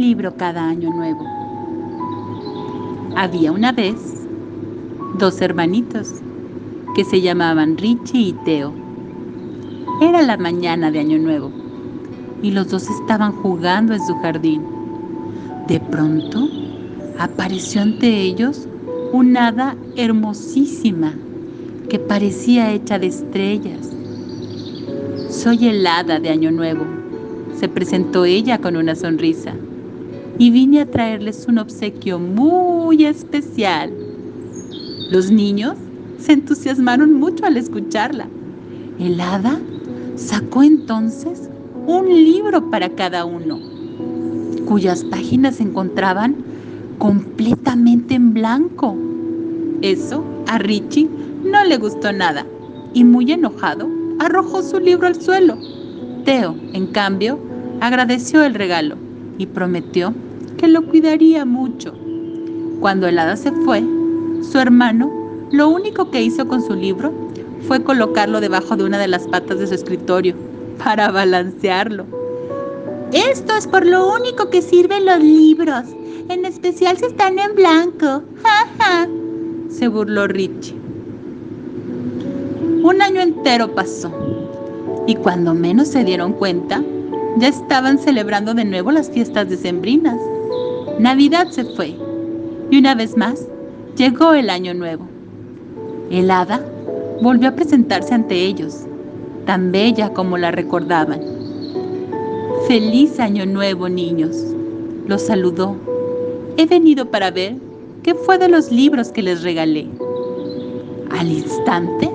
libro cada año nuevo. Había una vez dos hermanitos que se llamaban Richie y Teo. Era la mañana de Año Nuevo y los dos estaban jugando en su jardín. De pronto apareció ante ellos una hada hermosísima que parecía hecha de estrellas. Soy el hada de Año Nuevo, se presentó ella con una sonrisa, y vine a traerles un obsequio muy especial. Los niños se entusiasmaron mucho al escucharla. El hada sacó entonces un libro para cada uno, cuyas páginas se encontraban completamente en blanco. Eso a Richie no le gustó nada y muy enojado arrojó su libro al suelo. Teo, en cambio, agradeció el regalo y prometió que lo cuidaría mucho. Cuando el hada se fue, su hermano lo único que hizo con su libro fue colocarlo debajo de una de las patas de su escritorio para balancearlo. Esto es por lo único que sirven los libros, en especial si están en blanco. Ja, se burló Richie. Un año entero pasó y cuando menos se dieron cuenta, ya estaban celebrando de nuevo las fiestas decembrinas. Navidad se fue y una vez más llegó el año nuevo. El hada volvió a presentarse ante ellos, tan bella como la recordaban. Feliz año nuevo, niños, los saludó. He venido para ver qué fue de los libros que les regalé. Al instante,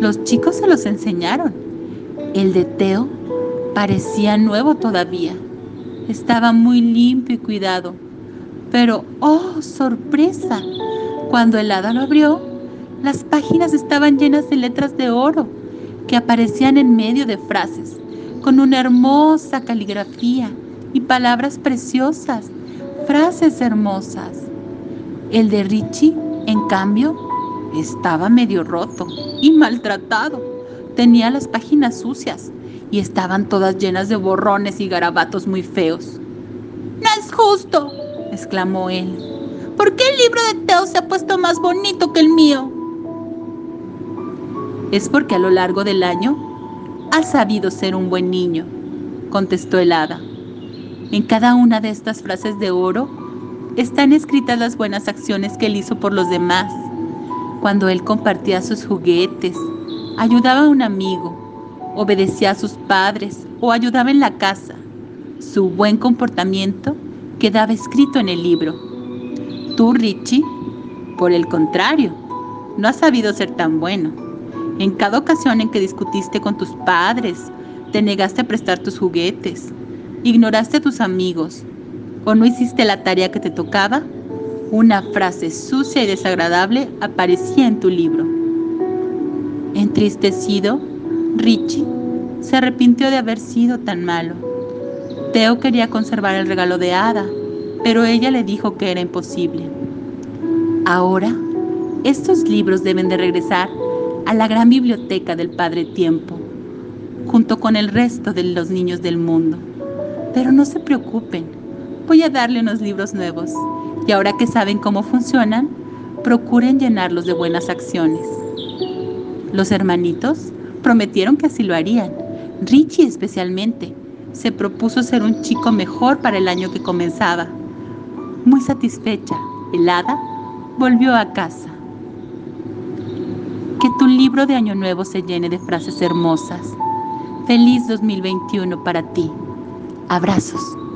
los chicos se los enseñaron. El de Teo parecía nuevo todavía. Estaba muy limpio y cuidado. Pero, ¡oh, sorpresa! Cuando el hada lo abrió, las páginas estaban llenas de letras de oro que aparecían en medio de frases, con una hermosa caligrafía y palabras preciosas, frases hermosas. El de Richie, en cambio, estaba medio roto y maltratado. Tenía las páginas sucias y estaban todas llenas de borrones y garabatos muy feos. No es justo, exclamó él. ¿Por qué el libro de Teo se ha puesto más bonito que el mío? Es porque a lo largo del año ha sabido ser un buen niño, contestó el hada. En cada una de estas frases de oro están escritas las buenas acciones que él hizo por los demás, cuando él compartía sus juguetes, ayudaba a un amigo, obedecía a sus padres o ayudaba en la casa. Su buen comportamiento quedaba escrito en el libro. Tú, Richie, por el contrario, no has sabido ser tan bueno. En cada ocasión en que discutiste con tus padres, te negaste a prestar tus juguetes, ignoraste a tus amigos o no hiciste la tarea que te tocaba, una frase sucia y desagradable aparecía en tu libro. Entristecido, Richie se arrepintió de haber sido tan malo. Teo quería conservar el regalo de Ada, pero ella le dijo que era imposible. Ahora, estos libros deben de regresar a la gran biblioteca del Padre Tiempo, junto con el resto de los niños del mundo. Pero no se preocupen, voy a darle unos libros nuevos y ahora que saben cómo funcionan, procuren llenarlos de buenas acciones. Los hermanitos prometieron que así lo harían. Richie especialmente se propuso ser un chico mejor para el año que comenzaba. Muy satisfecha, helada, volvió a casa. Que tu libro de Año Nuevo se llene de frases hermosas. Feliz 2021 para ti. Abrazos.